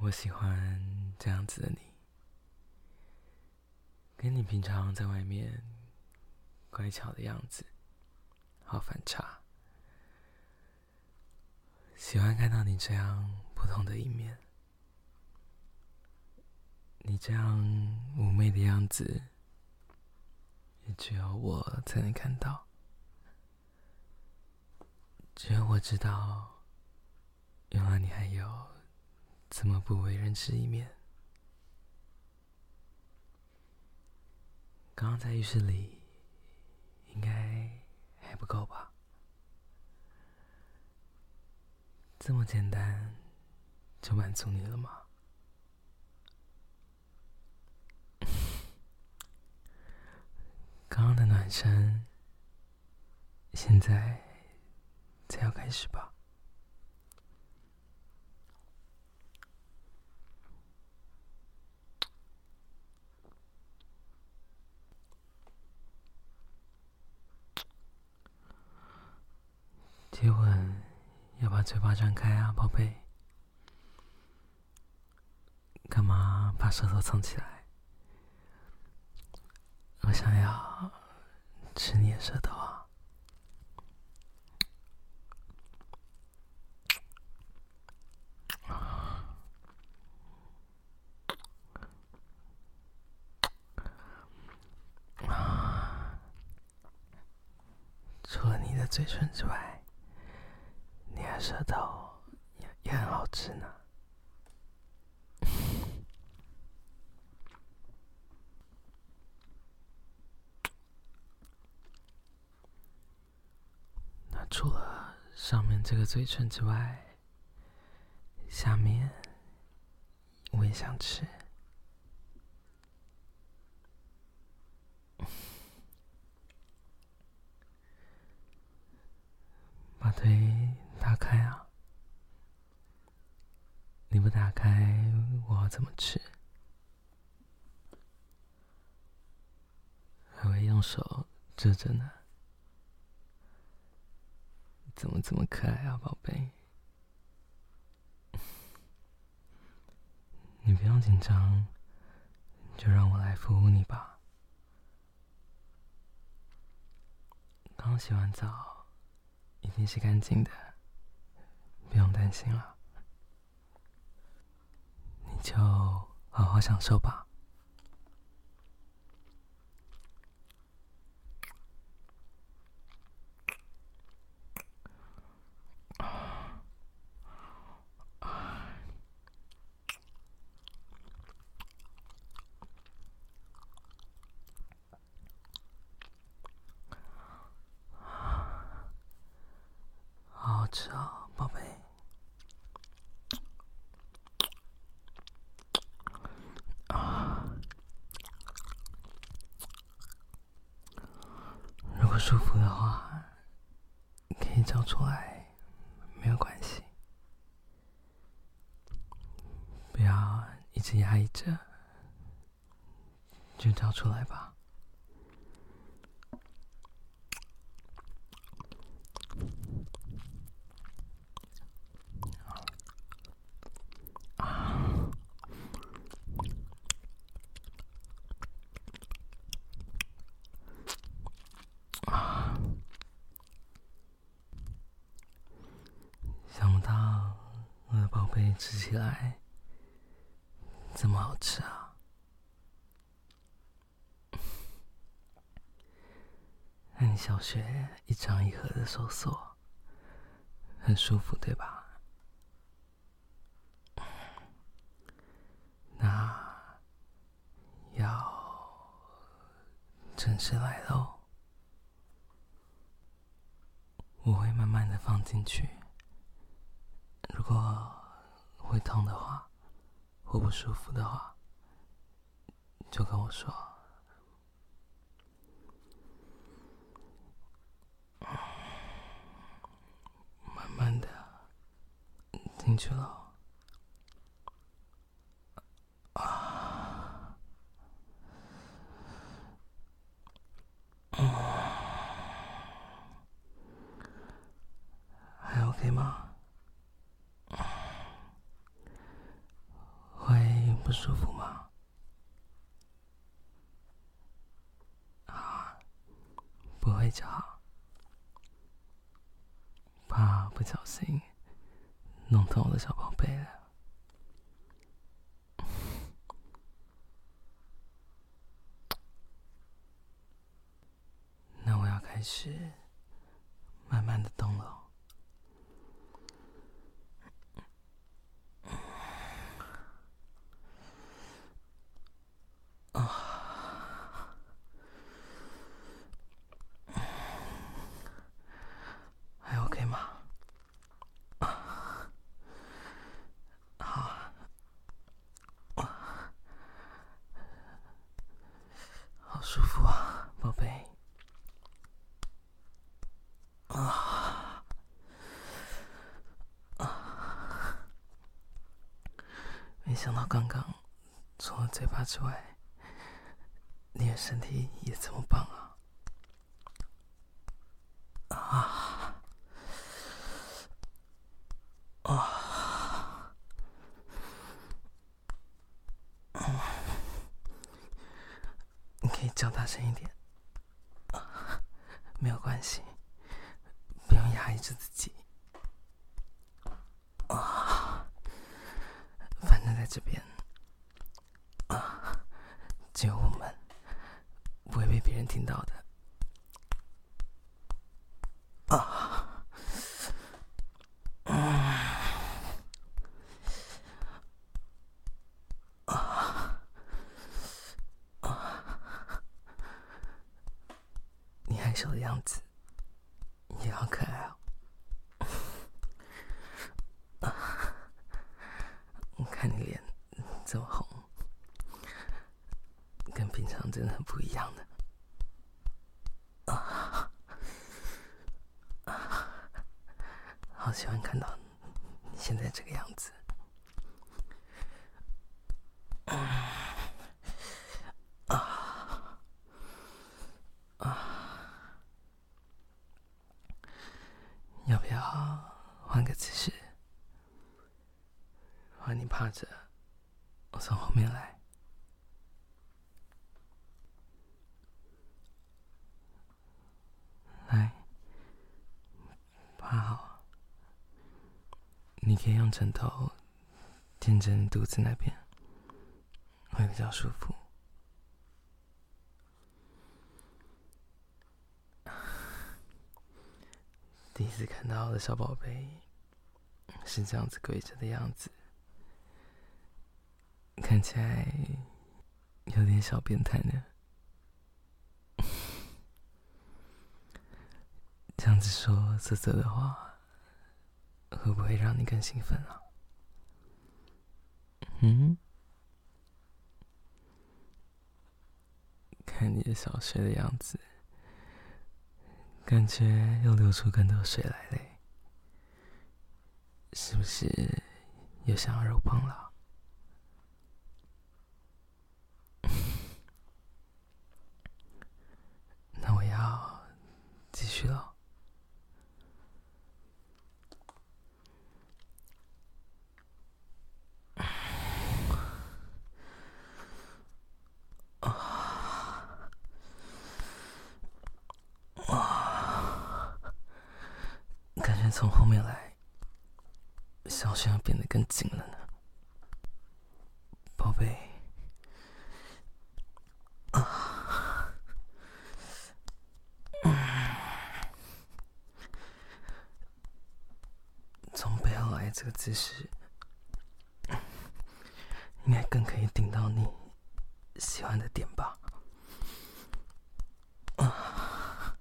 我喜欢这样子的你，跟你平常在外面乖巧的样子好反差。喜欢看到你这样不同的一面，你这样妩媚的样子，也只有我才能看到，只有我知道，原来你还有。怎么不为人知一面？刚刚在浴室里，应该还不够吧？这么简单就满足你了吗？刚刚的暖身，现在才要开始吧？接吻要把嘴巴张开啊，宝贝！干嘛把舌头藏起来？我想要吃你的舌头啊！除了你的嘴唇之外。舌头也也很好吃呢。那除了上面这个嘴唇之外，下面我也想吃。把腿。打开啊！你不打开，我怎么吃？还会用手遮着呢？怎么这么可爱啊，宝贝？你不用紧张，就让我来服务你吧。刚洗完澡，一定是干净的。不用担心了，你就好好享受吧。好好吃啊！不舒服的话，可以找出来，没有关系。不要一直压抑着，就找出来吧。吃起来这么好吃啊！那你小学一张一合的收缩，很舒服，对吧？那要正式来喽，我会慢慢的放进去。如果会痛的话，或不舒服的话，就跟我说。慢慢的进去了。还 OK 吗？会不舒服吗？啊，不会就好。怕不小心弄疼我的小宝贝了。那我要开始慢慢的动了。还 OK 吗？好，好舒服啊，宝贝。啊啊！没想到刚刚除了嘴巴之外，你的身体也这么棒啊！啊！你可以叫大声一点，没有关系，不用压抑着自己。啊，反正在这边，啊，只有我们不会被别人听到的。啊，嗯。你害羞的样子也好可爱哦！我看你脸这么红，跟平常真的很不一样的。好喜欢看到你现在这个样子。啊啊要不要换个姿势？换你趴着，我从后面。来，趴好。你可以用枕头垫着你肚子那边，会比较舒服。第一次看到我的小宝贝是这样子跪着的样子，看起来有点小变态呢。这样子说色色的话，会不会让你更兴奋啊？嗯？看你的小睡的样子。感觉又流出更多水来嘞，是不是又想要肉棒了？那我要继续了。从后面来，小心要变得更紧了呢，宝贝。啊，这个姿势，应该更可以顶到你喜欢的点吧？啊，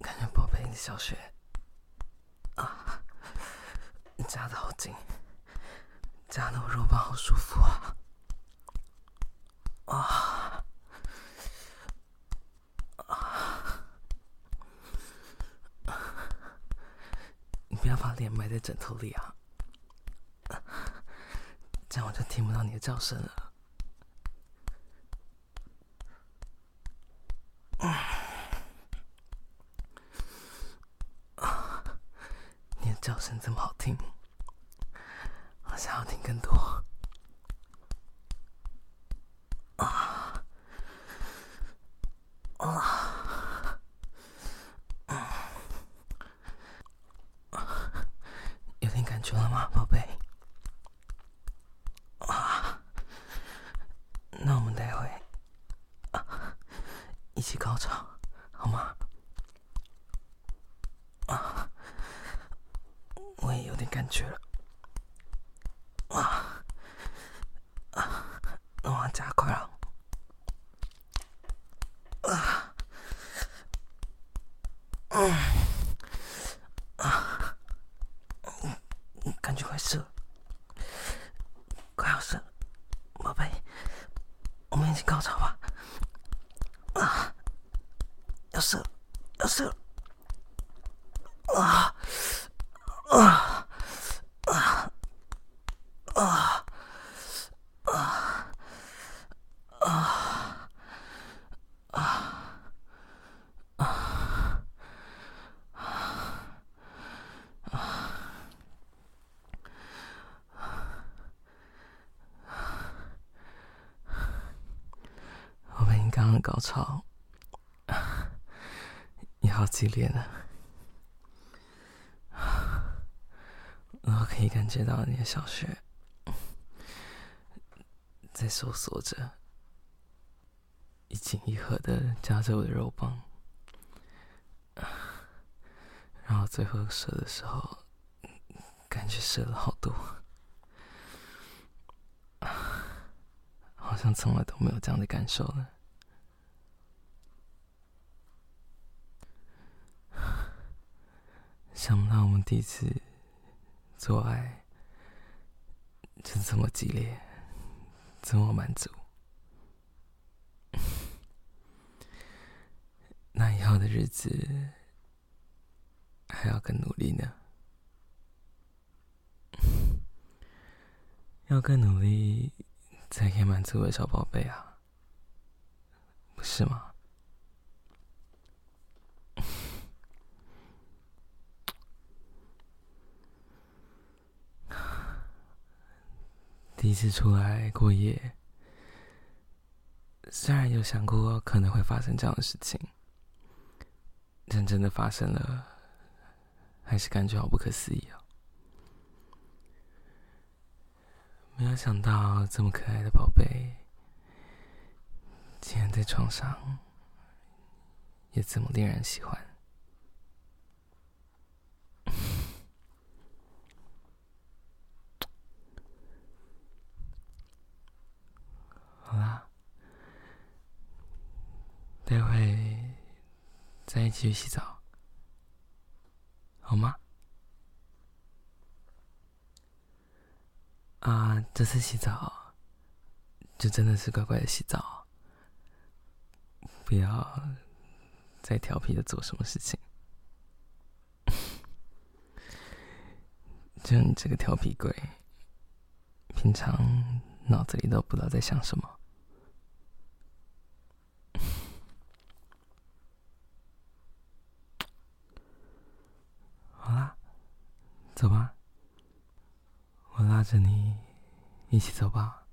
感觉宝贝的小雪啊，夹的好紧，夹的我肉棒好舒服啊！啊啊！你不要把脸埋在枕头里啊，这样我就听不到你的叫声了。你的叫声这么好听，我想要听更多。有点感觉了吗，宝贝？啊，那我们待会啊一起高潮，好吗？啊，我也有点感觉了。啊啊，那我要加快了。啊，嗯，啊，感觉快射了，快要射了，宝贝，我们一起高潮吧！啊，要射了，要射了！啊啊啊啊啊啊！我被你刚刚的高潮好激烈呢，我可以感觉到你的小穴在收缩着，一紧一合的夹着我的肉棒，然后最后射的时候，感觉射了好多。好像从来都没有这样的感受了。想不到我们第一次做爱就这么激烈，这么满足。那以后的日子还要更努力呢，要更努力。才可以满足我的小宝贝啊，不是吗？第一次出来过夜，虽然有想过可能会发生这样的事情，但真的发生了，还是感觉好不可思议啊！没有想到这么可爱的宝贝，竟然在床上也这么令人喜欢。好啦，待会再一起去洗澡，好吗？啊，这次洗澡就真的是乖乖的洗澡，不要再调皮的做什么事情。就你这个调皮鬼，平常脑子里都不知道在想什么。好啦，走吧。我拉着你一起走吧。